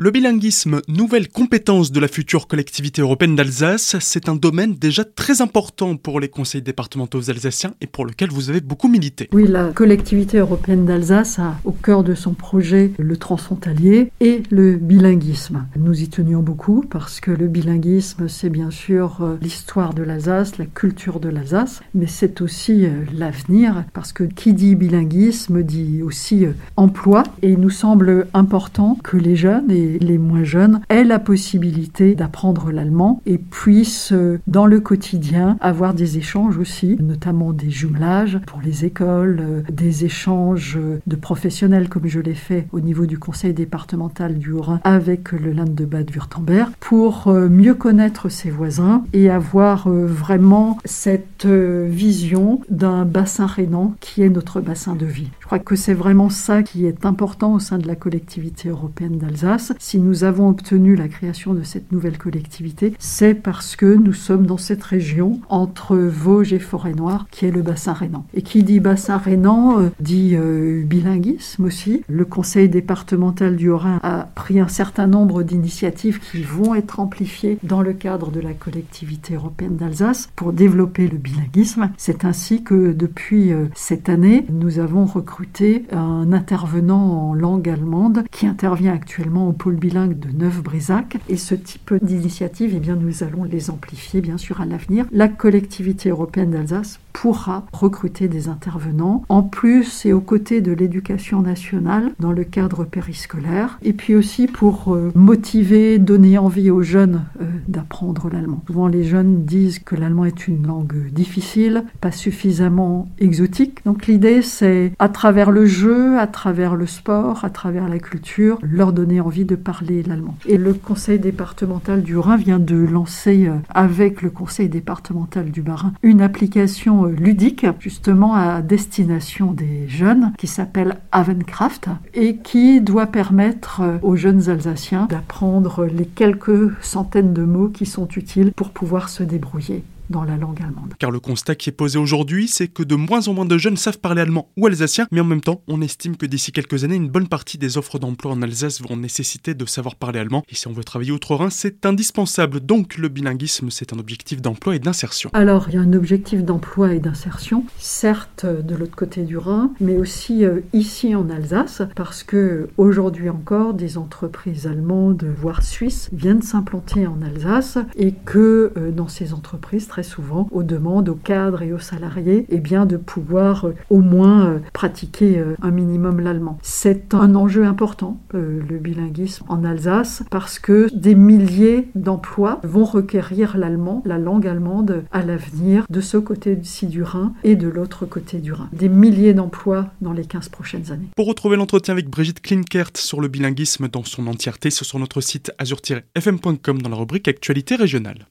Le bilinguisme, nouvelle compétence de la future collectivité européenne d'Alsace, c'est un domaine déjà très important pour les conseils départementaux alsaciens et pour lequel vous avez beaucoup milité. Oui, la collectivité européenne d'Alsace a au cœur de son projet le transfrontalier et le bilinguisme. Nous y tenions beaucoup parce que le bilinguisme, c'est bien sûr euh, l'histoire de l'Alsace, la culture de l'Alsace, mais c'est aussi euh, l'avenir parce que qui dit bilinguisme dit aussi euh, emploi et il nous semble important que les jeunes et les moins jeunes aient la possibilité d'apprendre l'allemand et puissent euh, dans le quotidien avoir des échanges aussi, notamment des jumelages pour les écoles, euh, des échanges de professionnels comme je l'ai fait au niveau du conseil départemental du Haut-Rhin avec le Land de Bade-Württemberg pour euh, mieux connaître ses voisins et avoir vraiment cette vision d'un bassin rhénan qui est notre bassin de vie. Crois que c'est vraiment ça qui est important au sein de la collectivité européenne d'Alsace si nous avons obtenu la création de cette nouvelle collectivité, c'est parce que nous sommes dans cette région entre Vosges et Forêt-Noire, qui est le bassin rhénan. Et qui dit bassin rhénan euh, dit euh, bilinguisme aussi. Le conseil départemental du Haut-Rhin a pris un certain nombre d'initiatives qui vont être amplifiées dans le cadre de la collectivité européenne d'Alsace pour développer le bilinguisme. C'est ainsi que depuis euh, cette année, nous avons recruté un intervenant en langue allemande qui intervient actuellement au pôle bilingue de Neuf-Brézac. Et ce type d'initiative, eh bien, nous allons les amplifier, bien sûr, à l'avenir. La collectivité européenne d'Alsace pourra recruter des intervenants, en plus et aux côtés de l'éducation nationale dans le cadre périscolaire, et puis aussi pour euh, motiver, donner envie aux jeunes euh, d'apprendre l'allemand. Souvent les jeunes disent que l'allemand est une langue difficile, pas suffisamment exotique. Donc l'idée c'est à travers le jeu, à travers le sport, à travers la culture, leur donner envie de parler l'allemand. Et le conseil départemental du Rhin vient de lancer euh, avec le conseil départemental du Bas-Rhin une application ludique justement à destination des jeunes qui s'appelle Avencraft et qui doit permettre aux jeunes Alsaciens d'apprendre les quelques centaines de mots qui sont utiles pour pouvoir se débrouiller dans la langue allemande. Car le constat qui est posé aujourd'hui, c'est que de moins en moins de jeunes savent parler allemand ou alsacien, mais en même temps, on estime que d'ici quelques années, une bonne partie des offres d'emploi en Alsace vont nécessiter de savoir parler allemand. Et si on veut travailler outre-Rhin, c'est indispensable. Donc le bilinguisme, c'est un objectif d'emploi et d'insertion. Alors, il y a un objectif d'emploi et d'insertion, certes de l'autre côté du Rhin, mais aussi euh, ici en Alsace, parce que aujourd'hui encore, des entreprises allemandes, voire suisses, viennent s'implanter en Alsace et que euh, dans ces entreprises, souvent aux demandes aux cadres et aux salariés eh bien, de pouvoir euh, au moins euh, pratiquer euh, un minimum l'allemand. C'est un enjeu important, le bilinguisme en Alsace, parce que des milliers d'emplois vont requérir l'allemand, la langue allemande à l'avenir, de ce côté-ci du Rhin et de l'autre côté du Rhin. Des milliers d'emplois dans les 15 prochaines années. Pour retrouver l'entretien avec Brigitte Klinkert sur le bilinguisme dans son entièreté, c'est sur notre site azur-fm.com dans la rubrique Actualité régionale.